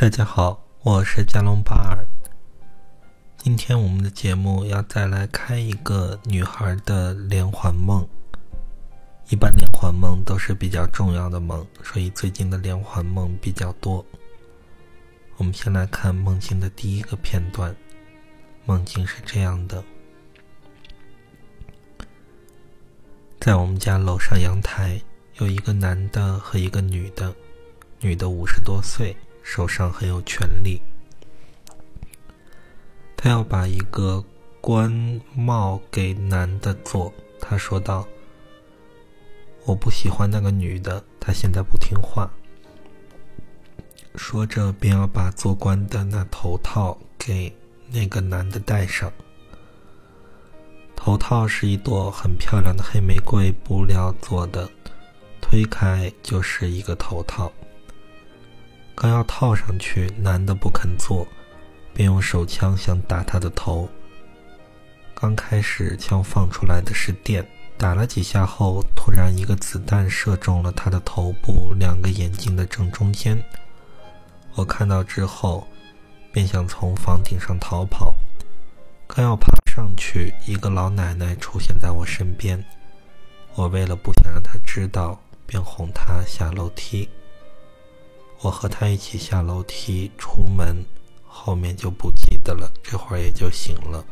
大家好，我是加隆巴尔。今天我们的节目要再来开一个女孩的连环梦。一般连环梦都是比较重要的梦，所以最近的连环梦比较多。我们先来看梦境的第一个片段。梦境是这样的：在我们家楼上阳台，有一个男的和一个女的，女的五十多岁。手上很有权力，他要把一个官帽给男的做。他说道：“我不喜欢那个女的，她现在不听话。”说着，便要把做官的那头套给那个男的戴上。头套是一朵很漂亮的黑玫瑰布料做的，推开就是一个头套。刚要套上去，男的不肯做，便用手枪想打他的头。刚开始，枪放出来的是电，打了几下后，突然一个子弹射中了他的头部两个眼睛的正中间。我看到之后，便想从房顶上逃跑。刚要爬上去，一个老奶奶出现在我身边。我为了不想让她知道，便哄她下楼梯。我和他一起下楼梯出门，后面就不记得了。这会儿也就醒了，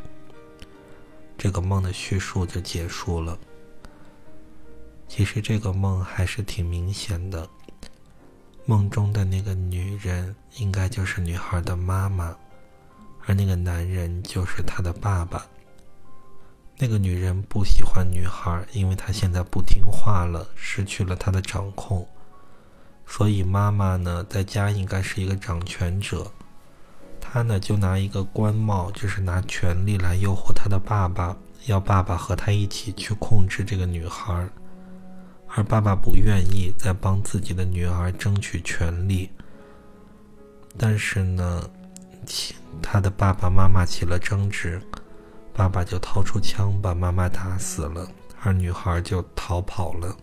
这个梦的叙述就结束了。其实这个梦还是挺明显的，梦中的那个女人应该就是女孩的妈妈，而那个男人就是她的爸爸。那个女人不喜欢女孩，因为她现在不听话了，失去了她的掌控。所以妈妈呢，在家应该是一个掌权者，她呢就拿一个官帽，就是拿权力来诱惑她的爸爸，要爸爸和她一起去控制这个女孩，而爸爸不愿意，再帮自己的女儿争取权利。但是呢，他的爸爸妈妈起了争执，爸爸就掏出枪把妈妈打死了，而女孩就逃跑了。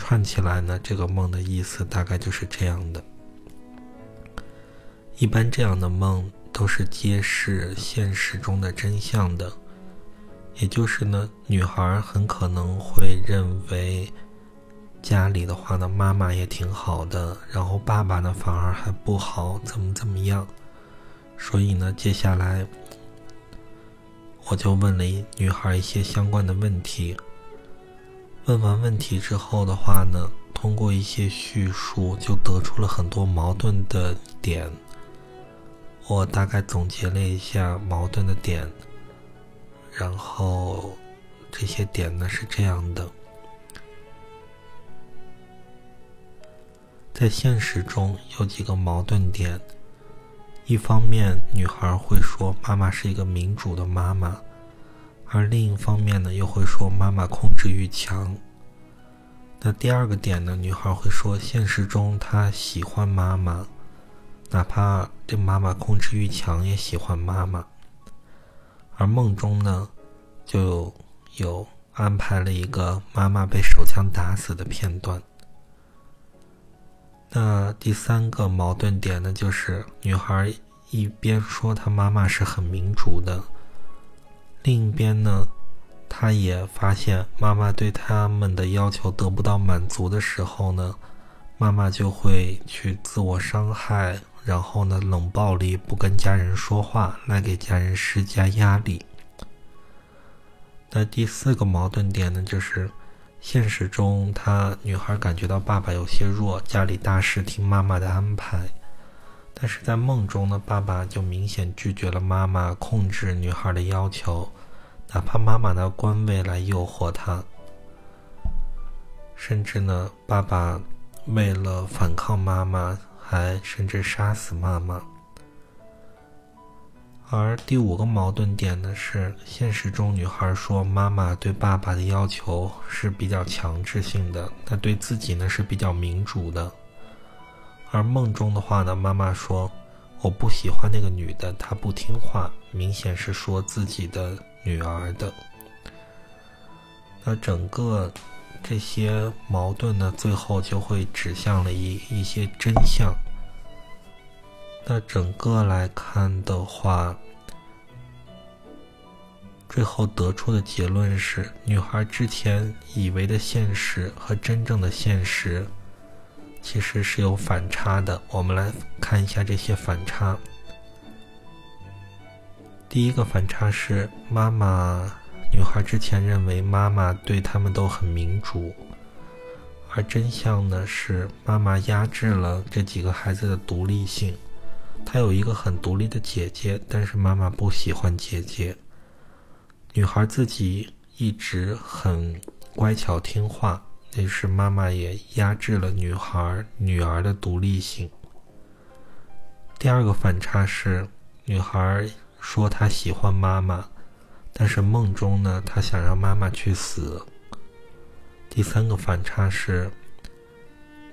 串起来呢，这个梦的意思大概就是这样的。一般这样的梦都是揭示现实中的真相的，也就是呢，女孩很可能会认为家里的话呢，妈妈也挺好的，然后爸爸呢反而还不好，怎么怎么样。所以呢，接下来我就问了一女孩一些相关的问题。问完问题之后的话呢，通过一些叙述就得出了很多矛盾的点。我大概总结了一下矛盾的点，然后这些点呢是这样的：在现实中有几个矛盾点，一方面女孩会说妈妈是一个民主的妈妈。而另一方面呢，又会说妈妈控制欲强。那第二个点呢，女孩会说，现实中她喜欢妈妈，哪怕这妈妈控制欲强，也喜欢妈妈。而梦中呢，就有安排了一个妈妈被手枪打死的片段。那第三个矛盾点呢，就是女孩一边说她妈妈是很民主的。另一边呢，他也发现妈妈对他们的要求得不到满足的时候呢，妈妈就会去自我伤害，然后呢冷暴力，不跟家人说话，来给家人施加压力。那第四个矛盾点呢，就是现实中，她女孩感觉到爸爸有些弱，家里大事听妈妈的安排。但是在梦中呢，爸爸就明显拒绝了妈妈控制女孩的要求，哪怕妈妈拿官位来诱惑他，甚至呢，爸爸为了反抗妈妈，还甚至杀死妈妈。而第五个矛盾点呢，是现实中女孩说妈妈对爸爸的要求是比较强制性的，那对自己呢是比较民主的。而梦中的话呢，妈妈说：“我不喜欢那个女的，她不听话。”明显是说自己的女儿的。那整个这些矛盾呢，最后就会指向了一一些真相。那整个来看的话，最后得出的结论是，女孩之前以为的现实和真正的现实其实是有反差的。我们来看一下这些反差。第一个反差是，妈妈，女孩之前认为妈妈对他们都很民主，而真相呢是，妈妈压制了这几个孩子的独立性。她有一个很独立的姐姐，但是妈妈不喜欢姐姐。女孩自己一直很乖巧听话，那是妈妈也压制了女孩女儿的独立性。第二个反差是，女孩。说他喜欢妈妈，但是梦中呢，他想让妈妈去死。第三个反差是，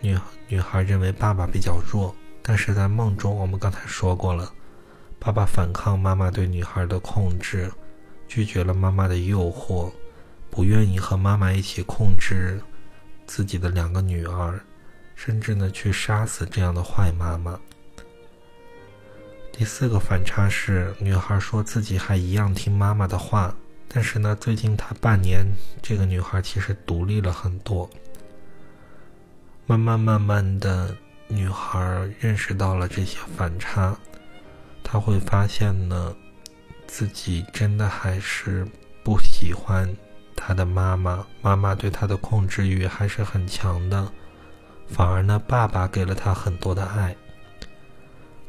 女女孩认为爸爸比较弱，但是在梦中，我们刚才说过了，爸爸反抗妈妈对女孩的控制，拒绝了妈妈的诱惑，不愿意和妈妈一起控制自己的两个女儿，甚至呢去杀死这样的坏妈妈。第四个反差是，女孩说自己还一样听妈妈的话，但是呢，最近她半年，这个女孩其实独立了很多。慢慢慢慢的，女孩认识到了这些反差，她会发现呢，自己真的还是不喜欢她的妈妈，妈妈对她的控制欲还是很强的，反而呢，爸爸给了她很多的爱。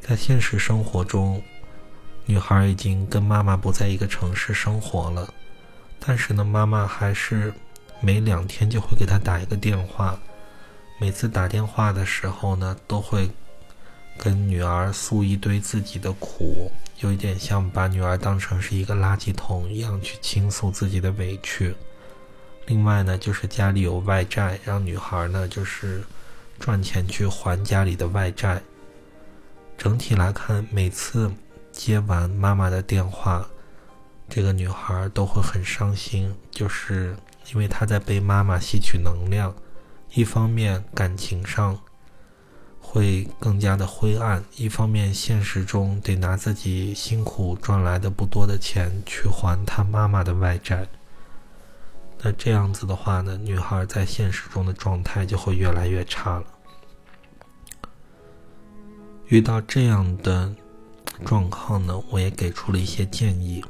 在现实生活中，女孩已经跟妈妈不在一个城市生活了，但是呢，妈妈还是每两天就会给她打一个电话。每次打电话的时候呢，都会跟女儿诉一堆自己的苦，有一点像把女儿当成是一个垃圾桶一样去倾诉自己的委屈。另外呢，就是家里有外债，让女孩呢就是赚钱去还家里的外债。整体来看，每次接完妈妈的电话，这个女孩都会很伤心，就是因为她在被妈妈吸取能量。一方面感情上会更加的灰暗，一方面现实中得拿自己辛苦赚来的不多的钱去还她妈妈的外债。那这样子的话呢，女孩在现实中的状态就会越来越差了。遇到这样的状况呢，我也给出了一些建议。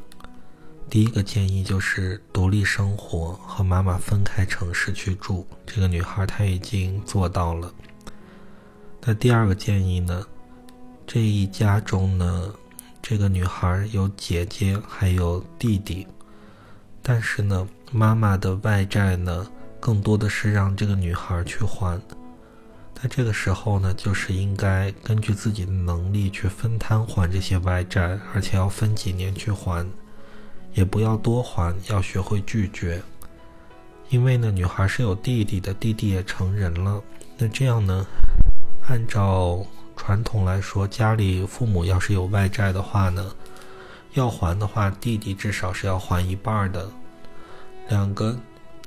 第一个建议就是独立生活，和妈妈分开城市去住。这个女孩她已经做到了。那第二个建议呢，这一家中呢，这个女孩有姐姐还有弟弟，但是呢，妈妈的外债呢，更多的是让这个女孩去还。在这个时候呢，就是应该根据自己的能力去分摊还这些外债，而且要分几年去还，也不要多还，要学会拒绝。因为呢，女孩是有弟弟的，弟弟也成人了。那这样呢，按照传统来说，家里父母要是有外债的话呢，要还的话，弟弟至少是要还一半的，两个。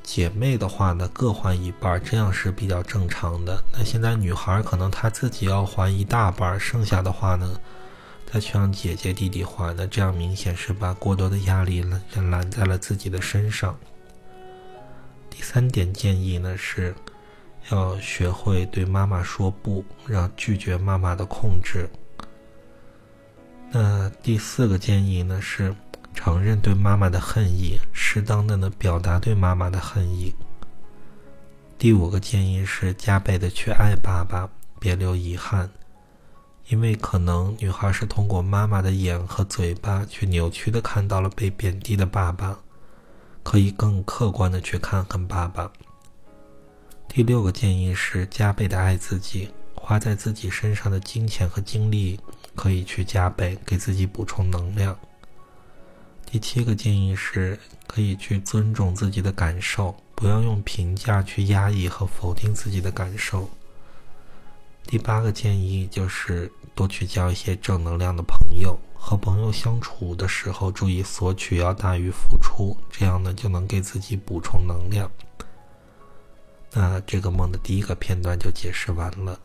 姐妹的话呢，各还一半，这样是比较正常的。那现在女孩可能她自己要还一大半，剩下的话呢，再去让姐姐弟弟还，那这样明显是把过多的压力揽揽在了自己的身上。第三点建议呢是，要学会对妈妈说不，让拒绝妈妈的控制。那第四个建议呢是。承认对妈妈的恨意，适当的呢表达对妈妈的恨意。第五个建议是加倍的去爱爸爸，别留遗憾，因为可能女孩是通过妈妈的眼和嘴巴去扭曲的看到了被贬低的爸爸，可以更客观的去看看爸爸。第六个建议是加倍的爱自己，花在自己身上的金钱和精力可以去加倍，给自己补充能量。第七个建议是，可以去尊重自己的感受，不要用评价去压抑和否定自己的感受。第八个建议就是多去交一些正能量的朋友，和朋友相处的时候注意索取要大于付出，这样呢就能给自己补充能量。那这个梦的第一个片段就解释完了。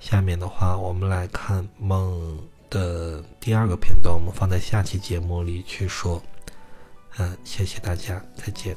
下面的话，我们来看梦的第二个片段，我们放在下期节目里去说。嗯，谢谢大家，再见。